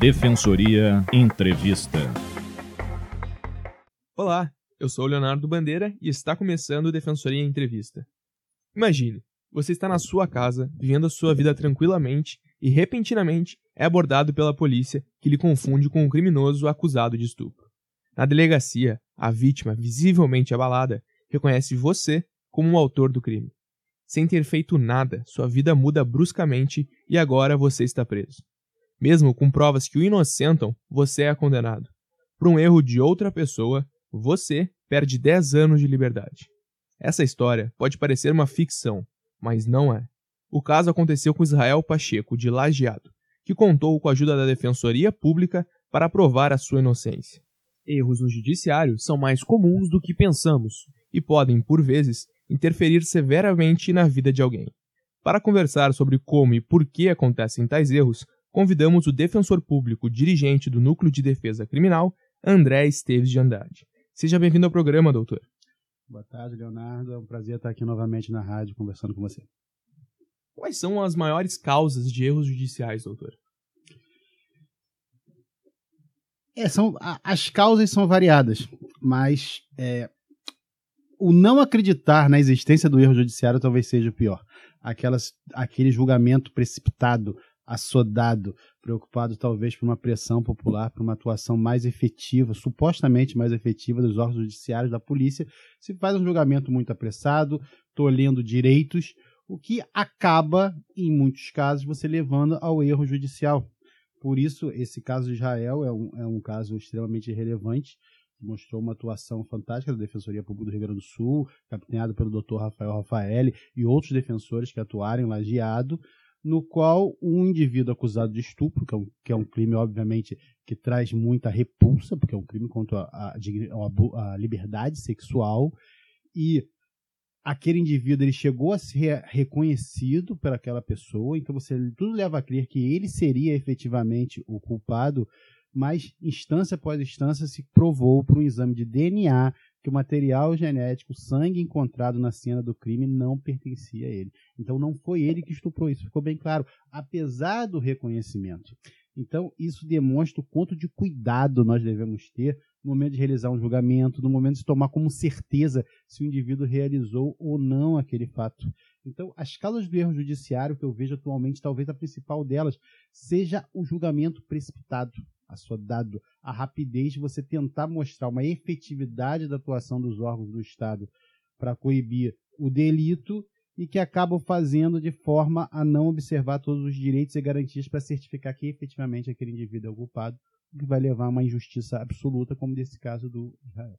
Defensoria Entrevista. Olá, eu sou o Leonardo Bandeira e está começando o Defensoria Entrevista. Imagine, você está na sua casa, vivendo a sua vida tranquilamente e repentinamente é abordado pela polícia que lhe confunde com um criminoso acusado de estupro. Na delegacia, a vítima, visivelmente abalada, reconhece você como o autor do crime. Sem ter feito nada, sua vida muda bruscamente e agora você está preso. Mesmo com provas que o inocentam, você é condenado. Por um erro de outra pessoa, você perde 10 anos de liberdade. Essa história pode parecer uma ficção, mas não é. O caso aconteceu com Israel Pacheco, de Lajeado, que contou com a ajuda da Defensoria Pública para provar a sua inocência. Erros no judiciário são mais comuns do que pensamos e podem, por vezes, interferir severamente na vida de alguém. Para conversar sobre como e por que acontecem tais erros, convidamos o defensor público dirigente do Núcleo de Defesa Criminal, André Esteves de Andrade. Seja bem-vindo ao programa, doutor. Boa tarde, Leonardo. É um prazer estar aqui novamente na rádio conversando com você. Quais são as maiores causas de erros judiciais, doutor? É, são, as causas são variadas, mas é, o não acreditar na existência do erro judiciário talvez seja o pior. Aquelas, aquele julgamento precipitado, assodado, preocupado talvez por uma pressão popular, por uma atuação mais efetiva, supostamente mais efetiva dos órgãos judiciários, da polícia, se faz um julgamento muito apressado, tolhendo direitos, o que acaba, em muitos casos, você levando ao erro judicial. Por isso, esse caso de Israel é um, é um caso extremamente relevante, mostrou uma atuação fantástica da Defensoria Pública do Rio Grande do Sul, capitaneado pelo Dr. Rafael Rafaeli e outros defensores que atuaram em lajeado, no qual um indivíduo acusado de estupro, que é um, que é um crime, obviamente, que traz muita repulsa, porque é um crime contra a, a, a liberdade sexual, e aquele indivíduo ele chegou a ser reconhecido por aquela pessoa, então você tudo leva a crer que ele seria efetivamente o culpado, mas instância após instância se provou por um exame de DNA que o material genético, o sangue encontrado na cena do crime não pertencia a ele. Então não foi ele que estuprou, isso ficou bem claro, apesar do reconhecimento. Então isso demonstra o quanto de cuidado nós devemos ter no momento de realizar um julgamento, no momento de tomar como certeza se o indivíduo realizou ou não aquele fato. Então, as causas do erro judiciário que eu vejo atualmente, talvez a principal delas seja o julgamento precipitado assodado a rapidez de você tentar mostrar uma efetividade da atuação dos órgãos do Estado para coibir o delito e que acabam fazendo de forma a não observar todos os direitos e garantias para certificar que efetivamente aquele indivíduo é o culpado, o que vai levar a uma injustiça absoluta, como nesse caso do Israel.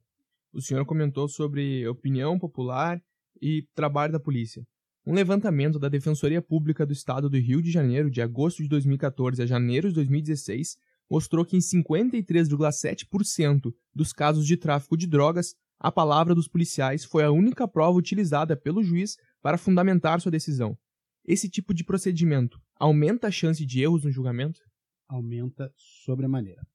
O senhor comentou sobre opinião popular e trabalho da polícia. Um levantamento da Defensoria Pública do Estado do Rio de Janeiro, de agosto de 2014 a janeiro de 2016, mostrou que em 53,7% dos casos de tráfico de drogas, a palavra dos policiais foi a única prova utilizada pelo juiz para fundamentar sua decisão. Esse tipo de procedimento aumenta a chance de erros no julgamento? Aumenta sobremaneira.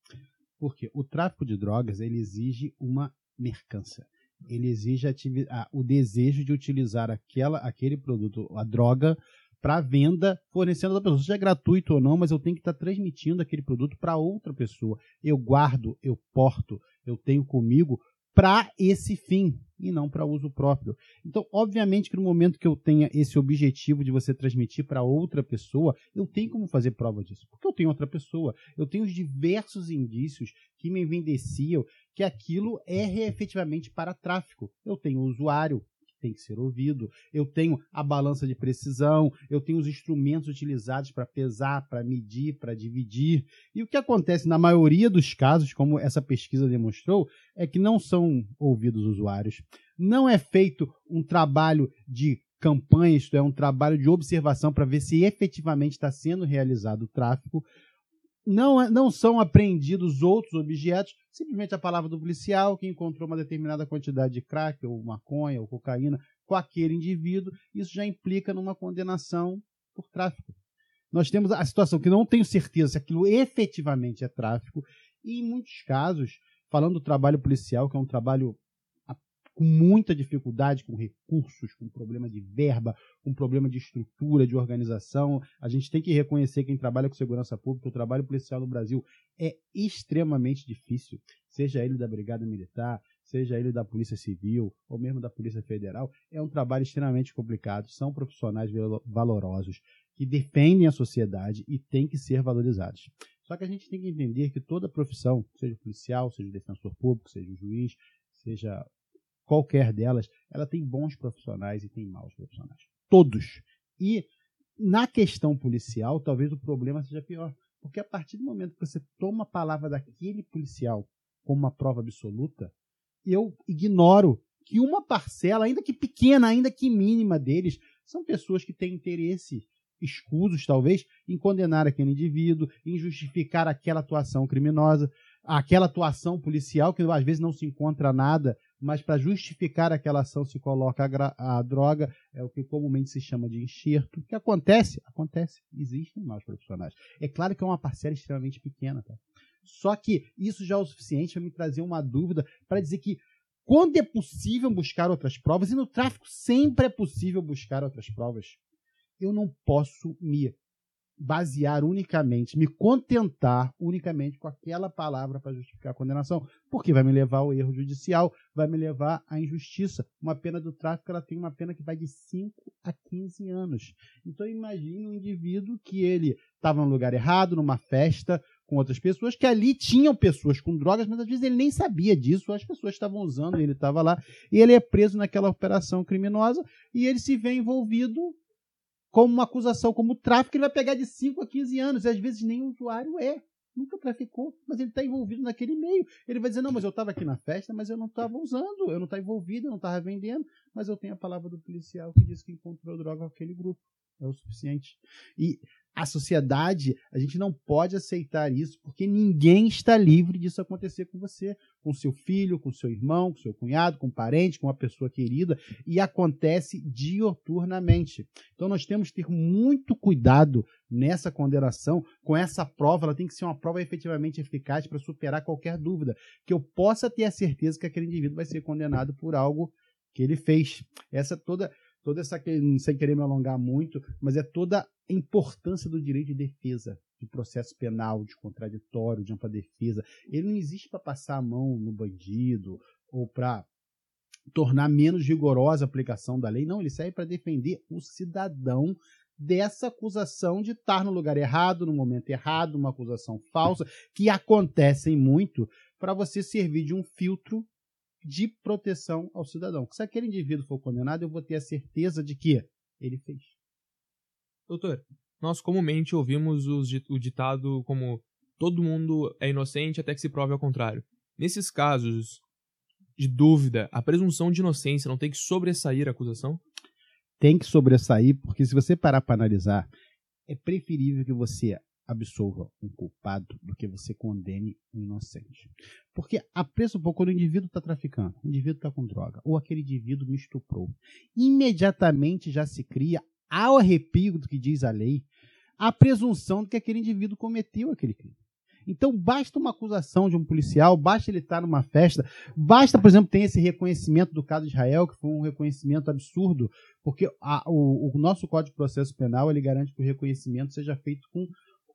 Porque o tráfico de drogas ele exige uma mercância. Ele exige o desejo de utilizar aquela, aquele produto, a droga, para venda, fornecendo a pessoa, seja é gratuito ou não, mas eu tenho que estar tá transmitindo aquele produto para outra pessoa. Eu guardo, eu porto, eu tenho comigo para esse fim e não para uso próprio. Então, obviamente que no momento que eu tenha esse objetivo de você transmitir para outra pessoa, eu tenho como fazer prova disso, porque eu tenho outra pessoa, eu tenho os diversos indícios que me evidenciam que aquilo é efetivamente para tráfico. Eu tenho o usuário, tem que ser ouvido. Eu tenho a balança de precisão, eu tenho os instrumentos utilizados para pesar, para medir, para dividir. E o que acontece na maioria dos casos, como essa pesquisa demonstrou, é que não são ouvidos os usuários. Não é feito um trabalho de campanha, isto é, um trabalho de observação para ver se efetivamente está sendo realizado o tráfico não, é, não são apreendidos outros objetos, simplesmente a palavra do policial que encontrou uma determinada quantidade de crack, ou maconha, ou cocaína com aquele indivíduo, isso já implica numa condenação por tráfico. Nós temos a situação que não tenho certeza se aquilo efetivamente é tráfico, e em muitos casos, falando do trabalho policial, que é um trabalho com muita dificuldade com recursos, com problema de verba, com problema de estrutura, de organização. A gente tem que reconhecer quem trabalha com segurança pública, o trabalho policial no Brasil é extremamente difícil, seja ele da Brigada Militar, seja ele da Polícia Civil ou mesmo da Polícia Federal, é um trabalho extremamente complicado. São profissionais valorosos que defendem a sociedade e têm que ser valorizados. Só que a gente tem que entender que toda profissão, seja policial, seja defensor público, seja juiz, seja qualquer delas, ela tem bons profissionais e tem maus profissionais. Todos. E na questão policial, talvez o problema seja pior. Porque a partir do momento que você toma a palavra daquele policial como uma prova absoluta, eu ignoro que uma parcela, ainda que pequena, ainda que mínima deles, são pessoas que têm interesse escusos, talvez, em condenar aquele indivíduo, em justificar aquela atuação criminosa, aquela atuação policial, que às vezes não se encontra nada mas para justificar aquela ação se coloca a, a, droga, é o que comumente se chama de enxerto. O que acontece? Acontece. Existem maus profissionais. É claro que é uma parcela extremamente pequena. Tá? Só que isso já é o suficiente para me trazer uma dúvida para dizer que quando é possível buscar outras provas, e no tráfico sempre é possível buscar outras provas, eu não posso me basear unicamente, me contentar unicamente com aquela palavra para justificar a condenação, porque vai me levar ao erro judicial, vai me levar à injustiça. Uma pena do tráfico ela tem uma pena que vai de 5 a 15 anos. Então imagine um indivíduo que ele estava no lugar errado, numa festa com outras pessoas, que ali tinham pessoas com drogas, mas às vezes ele nem sabia disso, as pessoas estavam usando, ele estava lá, e ele é preso naquela operação criminosa, e ele se vê envolvido como uma acusação como tráfico, ele vai pegar de 5 a 15 anos, e às vezes nem o usuário é. Nunca traficou, mas ele está envolvido naquele meio. Ele vai dizer: não, mas eu estava aqui na festa, mas eu não estava usando, eu não estava envolvido, eu não estava vendendo, mas eu tenho a palavra do policial que diz que encontrou droga com aquele grupo. É o suficiente. E a sociedade, a gente não pode aceitar isso, porque ninguém está livre disso acontecer com você, com seu filho, com seu irmão, com seu cunhado, com um parente, com uma pessoa querida, e acontece dioturnamente. Então nós temos que ter muito cuidado nessa condenação, com essa prova, ela tem que ser uma prova efetivamente eficaz para superar qualquer dúvida, que eu possa ter a certeza que aquele indivíduo vai ser condenado por algo que ele fez. Essa toda toda essa sem querer me alongar muito, mas é toda a importância do direito de defesa, de processo penal, de contraditório, de ampla defesa. Ele não existe para passar a mão no bandido ou para tornar menos rigorosa a aplicação da lei. Não, ele serve para defender o cidadão dessa acusação de estar no lugar errado, no momento errado, uma acusação falsa, que acontecem muito, para você servir de um filtro de proteção ao cidadão. Se aquele indivíduo for condenado, eu vou ter a certeza de que ele fez. Doutor, nós comumente ouvimos o ditado como todo mundo é inocente até que se prove ao contrário. Nesses casos de dúvida, a presunção de inocência não tem que sobressair a acusação? Tem que sobressair, porque se você parar para analisar, é preferível que você absolva um culpado do que você condene um inocente. Porque a pouco quando o indivíduo está traficando, o indivíduo está com droga, ou aquele indivíduo me estuprou, imediatamente já se cria, ao arrepio do que diz a lei, a presunção de que aquele indivíduo cometeu aquele crime. Então, basta uma acusação de um policial, basta ele estar numa festa, basta, por exemplo, ter esse reconhecimento do caso de Israel, que foi um reconhecimento absurdo, porque a, o, o, nosso Código de Processo Penal ele garante que o reconhecimento seja feito com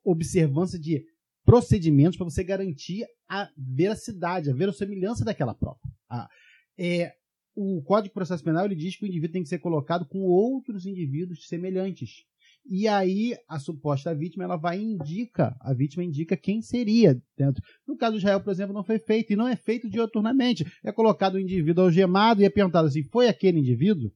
observância de procedimentos para você garantir a veracidade, a verossimilhança daquela prova. Ah, é, o Código de Processo Penal ele diz que o indivíduo tem que ser colocado com outros indivíduos semelhantes. E aí a suposta vítima ela vai indica, a vítima indica quem seria dentro. No caso do Israel, por exemplo, não foi feito e não é feito dioturnamente. É colocado o um indivíduo algemado e é perguntado assim: foi aquele indivíduo?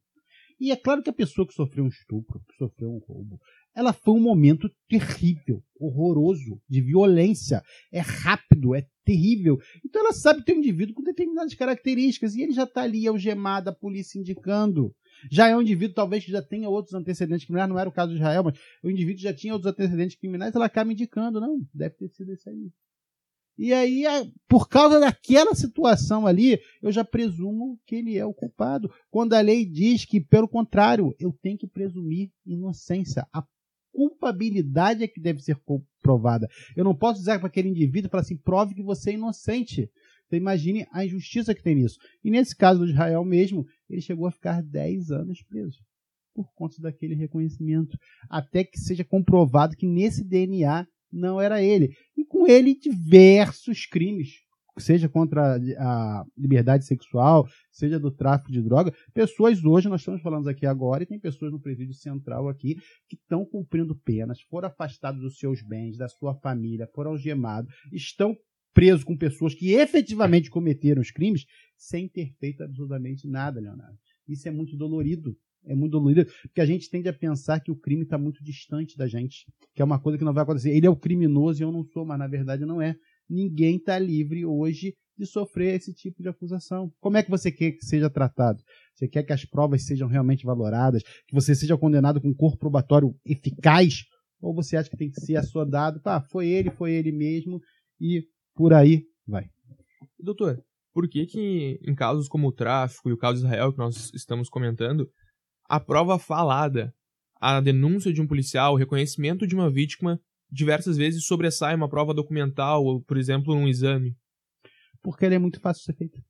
E é claro que a pessoa que sofreu um estupro, que sofreu um roubo, ela foi um momento terrível, horroroso, de violência. É rápido, é terrível. Então ela sabe ter um indivíduo com determinadas características e ele já está ali algemado, a polícia indicando. Já é um indivíduo, talvez, que já tenha outros antecedentes criminais, não era o caso de Israel, mas o indivíduo já tinha outros antecedentes criminais, ela acaba indicando, não, deve ter sido esse aí. E aí, por causa daquela situação ali, eu já presumo que ele é o culpado. Quando a lei diz que, pelo contrário, eu tenho que presumir inocência. A culpabilidade é que deve ser comprovada. Eu não posso dizer para aquele indivíduo falar assim, prove que você é inocente. Então imagine a injustiça que tem nisso. E nesse caso do Israel mesmo, ele chegou a ficar 10 anos preso por conta daquele reconhecimento, até que seja comprovado que nesse DNA não era ele. E com ele diversos crimes, seja contra a liberdade sexual, seja do tráfico de droga. Pessoas hoje, nós estamos falando aqui agora, e tem pessoas no presídio central aqui que estão cumprindo penas, foram afastados dos seus bens, da sua família, foram algemados, estão presos com pessoas que efetivamente cometeram os crimes sem ter feito absolutamente nada, Leonardo. Isso é muito dolorido é muito dolorido, porque a gente tende a pensar que o crime está muito distante da gente, que é uma coisa que não vai acontecer. Ele é o criminoso e eu não sou, mas na verdade não é. Ninguém está livre hoje de sofrer esse tipo de acusação. Como é que você quer que seja tratado? Você quer que as provas sejam realmente valoradas, que você seja condenado com um corpo probatório eficaz? Ou você acha que tem que ser assodado? Pá, foi ele, foi ele mesmo, e por aí vai. Doutor, por que que em casos como o tráfico e o caso Israel que nós estamos comentando, a prova falada, a denúncia de um policial, o reconhecimento de uma vítima, diversas vezes sobressai uma prova documental ou, por exemplo, um exame. Porque ela é muito fácil de ser feita.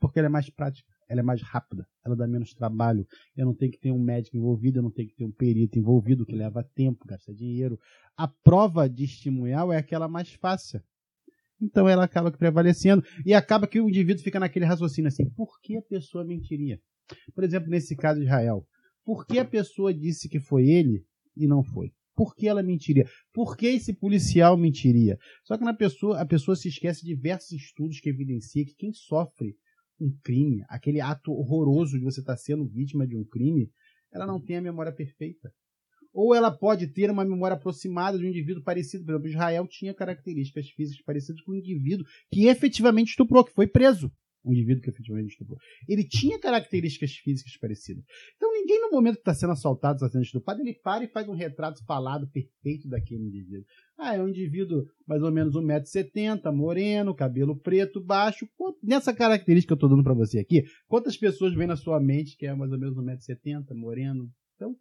Porque ela é mais prática, ela é mais rápida, ela dá menos trabalho. Eu não tenho que ter um médico envolvido, eu não tenho que ter um perito envolvido, que leva tempo, gasta dinheiro. A prova de testemunhal é aquela mais fácil. Então ela acaba prevalecendo e acaba que o indivíduo fica naquele raciocínio assim: por que a pessoa mentiria? Por exemplo, nesse caso de Israel, por que a pessoa disse que foi ele e não foi? Por que ela mentiria? Por que esse policial mentiria? Só que na pessoa, a pessoa se esquece de diversos estudos que evidenciam que quem sofre um crime, aquele ato horroroso de você estar sendo vítima de um crime, ela não tem a memória perfeita. Ou ela pode ter uma memória aproximada de um indivíduo parecido. Por exemplo, Israel tinha características físicas parecidas com um indivíduo que efetivamente estuprou, que foi preso um indivíduo que efetivamente estuprou. Ele tinha características físicas parecidas. Então ninguém no momento que está sendo assaltado, está sendo estuprado, ele para e faz um retrato falado perfeito daquele indivíduo. Ah, é um indivíduo mais ou menos 1,70m, moreno, cabelo preto, baixo. Nessa característica que eu estou dando para você aqui, quantas pessoas vem na sua mente que é mais ou menos 1,70m, moreno? Então,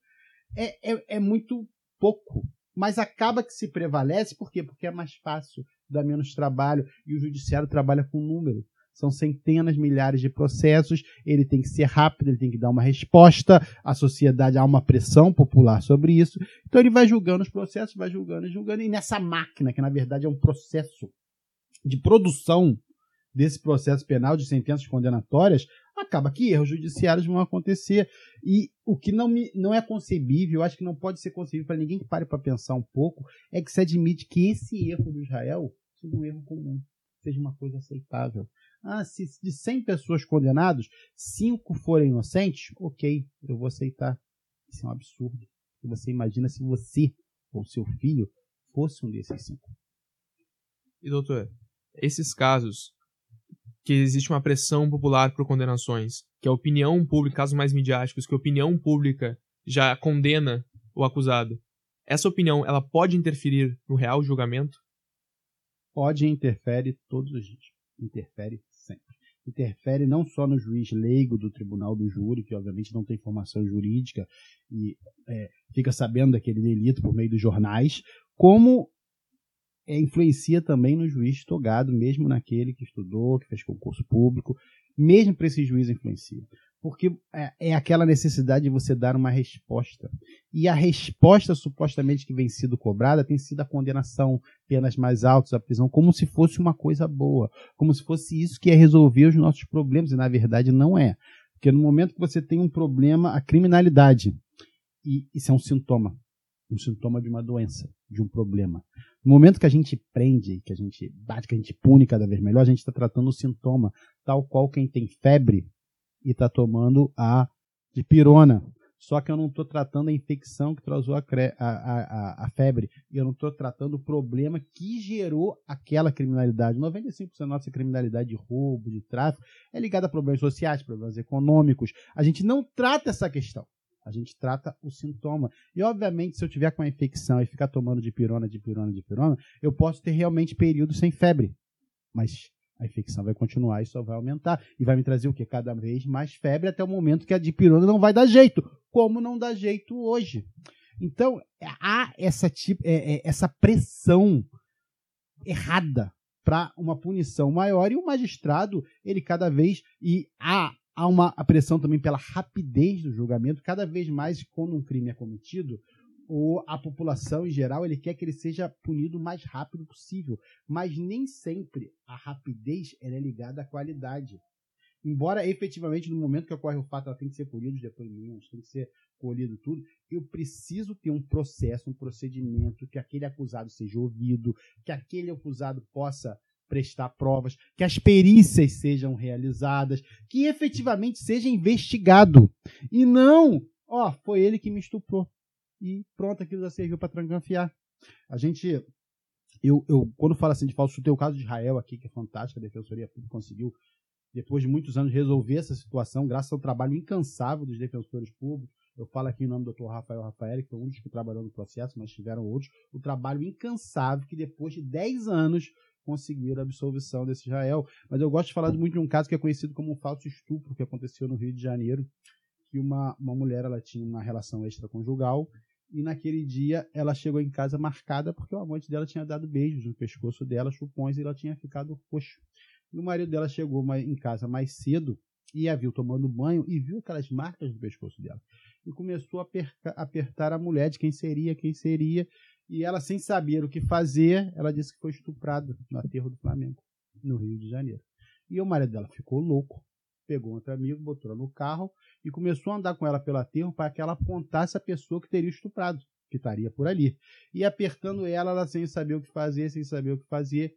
é, é, é muito pouco mas acaba que se prevalece, por quê? Porque é mais fácil, dá menos trabalho e o judiciário trabalha com número são centenas, milhares de processos, ele tem que ser rápido, ele tem que dar uma resposta, a sociedade há uma pressão popular sobre isso, então ele vai julgando os processos, vai julgando julgando, e nessa máquina, que na verdade é um processo de produção desse processo penal de sentenças condenatórias, acaba que erros judiciários vão acontecer. E o que não, me, não é concebível, acho que não pode ser concebível para ninguém que pare para pensar um pouco, é que se admite que esse erro do Israel seja um erro comum, seja uma coisa aceitável. Ah, se de 100 pessoas condenadas, 5 forem inocentes, ok, eu vou aceitar. Isso é um absurdo. Você imagina se você ou seu filho fosse um desses cinco. E doutor, esses casos que existe uma pressão popular por condenações, que a opinião pública, casos mais midiáticos, que a opinião pública já condena o acusado. Essa opinião, ela pode interferir no real julgamento? Pode e interfere todos os dias. Interfere interfere não só no juiz leigo do tribunal do júri, que obviamente não tem formação jurídica e é, fica sabendo daquele delito por meio dos jornais, como é, influencia também no juiz togado, mesmo naquele que estudou, que fez concurso público, mesmo para esse juiz influencia porque é, é, aquela necessidade de você dar uma resposta. E a resposta supostamente que vem sido cobrada tem sido a condenação, penas mais altas, a prisão, como se fosse uma coisa boa, como se fosse isso que ia resolver os nossos problemas, e na verdade não é. Porque no momento que você tem um problema, a criminalidade, e isso é um sintoma, um sintoma de uma doença, de um problema. No momento que a gente prende, que a gente bate, que a gente pune cada vez melhor, a gente está tratando o sintoma, tal qual quem tem febre e está tomando a dipirona. Só que eu não estou tratando a infecção que causou a, a, a, a febre. Eu não estou tratando o problema que gerou aquela criminalidade. 95% da nossa criminalidade de roubo, de tráfico, é ligada a problemas sociais, problemas econômicos. A gente não trata essa questão. A gente trata o sintoma. E, obviamente, se eu tiver com a infecção e ficar tomando dipirona, dipirona, dipirona, eu posso ter realmente períodos sem febre. Mas a infecção vai continuar e só vai aumentar. E vai me trazer o quê? Cada vez mais febre até o momento que a dipirona não vai dar jeito. Como não dá jeito hoje. Então, há essa, tipo, é, é, essa pressão errada para uma punição maior e o magistrado, ele cada vez e há, há uma pressão também pela rapidez do julgamento, cada vez mais quando um crime é cometido, ou a população em geral, ele quer que ele seja punido o mais rápido possível, mas nem sempre a rapidez é ligada à qualidade. Embora efetivamente no momento que ocorre o fato ela tem que ser colhido os depoimentos, tem que ser colhido tudo, eu preciso ter um processo, um procedimento que aquele acusado seja ouvido, que aquele acusado possa prestar provas, que as perícias sejam realizadas, que efetivamente seja investigado. E não, ó, foi ele que me estuprou e pronto, aquilo já serviu para trancanfiar. A gente, eu, eu quando falo assim de falso, tem o caso de Israel aqui, que é fantástico, a Defensoria Pública conseguiu, depois de muitos anos, resolver essa situação, graças ao trabalho incansável dos defensores públicos. Eu falo aqui em nome do Dr. Rafael Rafael, que foi um dos que trabalhou no processo, mas tiveram outros. O trabalho incansável que depois de 10 anos conseguiram a absolvição desse Israel. Mas eu gosto de falar muito de um caso que é conhecido como um falso estupro, que aconteceu no Rio de Janeiro, uma, uma mulher ela tinha uma relação extraconjugal e naquele dia ela chegou em casa marcada porque o amante dela tinha dado beijos no pescoço dela, chupões, e ela tinha ficado roxo. E o marido dela chegou em casa mais cedo e a viu tomando banho e viu aquelas marcas no pescoço dela. E começou a apertar a mulher de quem seria, quem seria. E ela, sem saber o que fazer, ela disse que foi estuprada no aterro do Flamengo, no Rio de Janeiro. E o marido dela ficou louco, pegou outro amigo, botou no carro e começou a andar com ela pelo aterro para que ela apontasse a pessoa que teria estuprado, que estaria por ali. E apertando ela, ela sem saber o que fazer, sem saber o que fazer,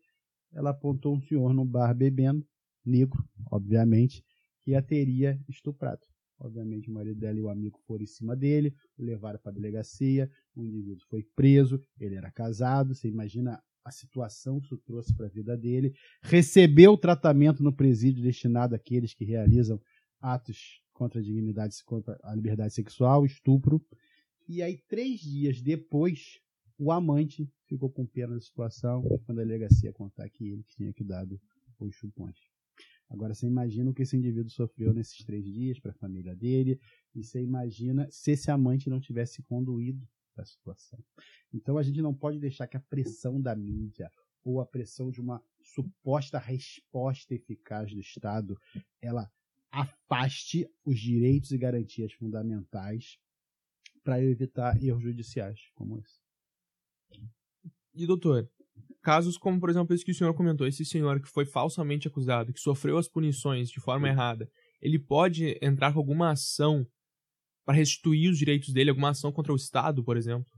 ela apontou um senhor no bar bebendo, negro, obviamente, que a teria estuprado. Obviamente, o marido dela e o amigo foram em cima dele, o levaram para a delegacia, o indivíduo foi preso, ele era casado, você imagina a situação que isso trouxe para a vida dele, recebeu tratamento no presídio destinado àqueles que realizam atos contra a dignidade, contra a liberdade sexual, estupro. E aí, três dias depois, o amante ficou com pena da situação foi a delegacia contar que ele tinha que dado os chupões. Agora, você imagina o que esse indivíduo sofreu nesses três dias para a família dele, e você imagina se esse amante não tivesse conduído a situação. Então, a gente não pode deixar que a pressão da mídia ou a pressão de uma suposta resposta eficaz do Estado, ela afaste os direitos e garantias fundamentais para evitar erros judiciais como esse. E doutor, casos como, por exemplo, esse que o senhor comentou, esse senhor que foi falsamente acusado, que sofreu as punições de forma errada, ele pode entrar com alguma ação para restituir os direitos dele, alguma ação contra o Estado, por exemplo?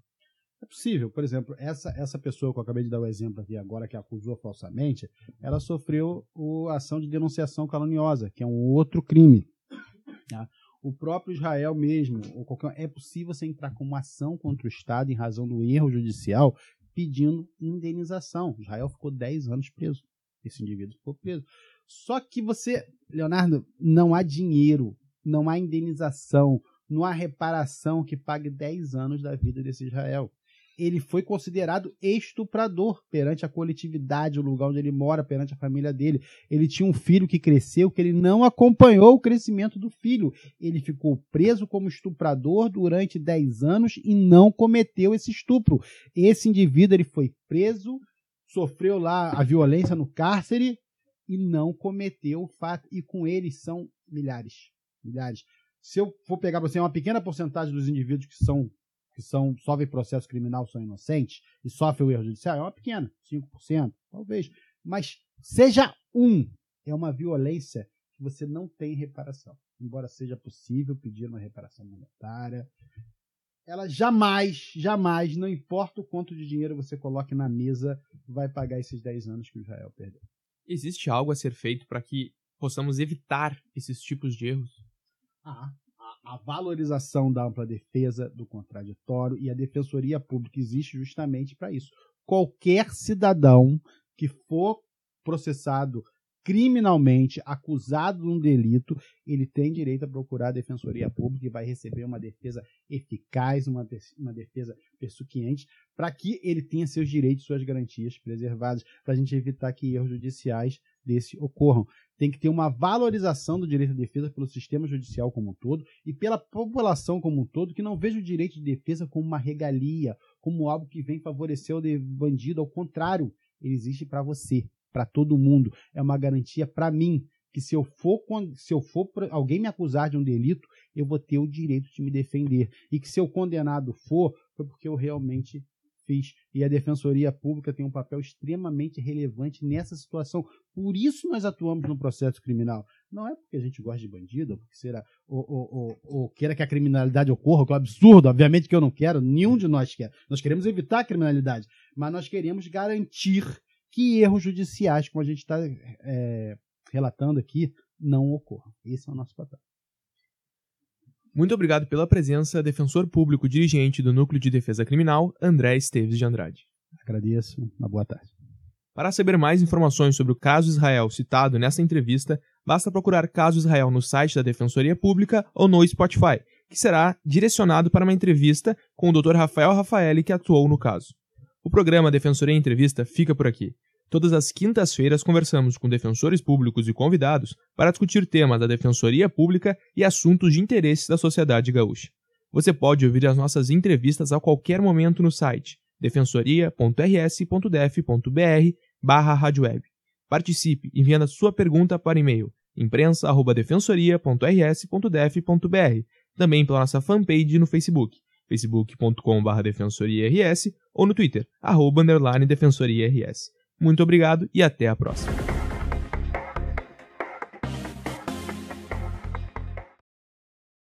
É possível. Por exemplo, essa, essa pessoa que eu acabei de dar o exemplo aqui agora, que acusou falsamente, ela sofreu a ação de denunciação caluniosa, que é um outro crime. Tá? O próprio Israel mesmo, ou qualquer, é possível você entrar com uma ação contra o Estado em razão do erro judicial pedindo indenização. Israel ficou 10 anos preso. Esse indivíduo ficou preso. Só que você, Leonardo, não há dinheiro, não há indenização, não há reparação que pague 10 anos da vida desse Israel ele foi considerado estuprador perante a coletividade, o lugar onde ele mora, perante a família dele. Ele tinha um filho que cresceu, que ele não acompanhou o crescimento do filho. Ele ficou preso como estuprador durante 10 anos e não cometeu esse estupro. Esse indivíduo ele foi preso, sofreu lá a violência no cárcere e não cometeu o fato. E com ele são milhares. Milhares. Se eu for pegar você uma pequena porcentagem dos indivíduos que são que são, sofrem processo criminal são inocentes e sofrem o erro judicial é uma pequena, 5%, talvez. Mas seja um, é uma violência que você não tem reparação. Embora seja possível pedir uma reparação monetária, ela jamais, jamais, não importa o quanto de dinheiro você coloque na mesa, vai pagar esses 10 anos que o Israel perdeu. Existe algo a ser feito para que possamos evitar esses tipos de erros? Ah, a valorização da ampla defesa do contraditório e a defensoria pública existe justamente para isso. Qualquer cidadão que for processado criminalmente, acusado de um delito, ele tem direito a procurar a defensoria pública e vai receber uma defesa eficaz, uma, uma defesa persuquiente, para que ele tenha seus direitos, suas garantias preservadas, para a gente evitar que erros judiciais desse ocorram tem que ter uma valorização do direito de defesa pelo sistema judicial como um todo e pela população como um todo, que não veja o direito de defesa como uma regalia, como algo que vem favorecer o bandido. Ao contrário, ele existe para você. para todo mundo, é uma garantia para mim que se eu for se eu for alguém me acusar de um delito, eu vou ter o direito de me defender e que se eu condenado for, foi porque eu realmente fiz. E a Defensoria Pública tem um papel extremamente relevante nessa situação. Por isso nós atuamos no processo criminal. Não é porque a gente gosta de bandido, ou porque será, ou, ou, ou, queira que a criminalidade ocorra, que é um absurdo, obviamente que eu não quero, nenhum de nós quer. Nós queremos evitar a criminalidade, mas nós queremos garantir que erros judiciais, como a gente está é, relatando aqui, não ocorram. Esse é o nosso papel. Muito obrigado pela presença, defensor público dirigente do Núcleo de Defesa Criminal, André Esteves de Andrade. Agradeço. Uma boa tarde. Para saber mais informações sobre o caso Israel citado nessa entrevista, basta procurar Caso Israel no site da Defensoria Pública ou no Spotify, que será direcionado para uma entrevista com o Dr. Rafael Rafaeli, que atuou no caso. O programa Defensoria Entrevista fica por aqui. Todas as quintas-feiras conversamos com defensores públicos e convidados para discutir temas da Defensoria Pública e assuntos de interesse da sociedade gaúcha. Você pode ouvir as nossas entrevistas a qualquer momento no site defensoria.rs.def.br barra Participe enviando a sua pergunta para e-mail imprensa.defensoria.rs.def.br também pela nossa fanpage no Facebook facebook.com.br defensoriars ou no Twitter, arroba, defensoriars. Muito obrigado e até a próxima.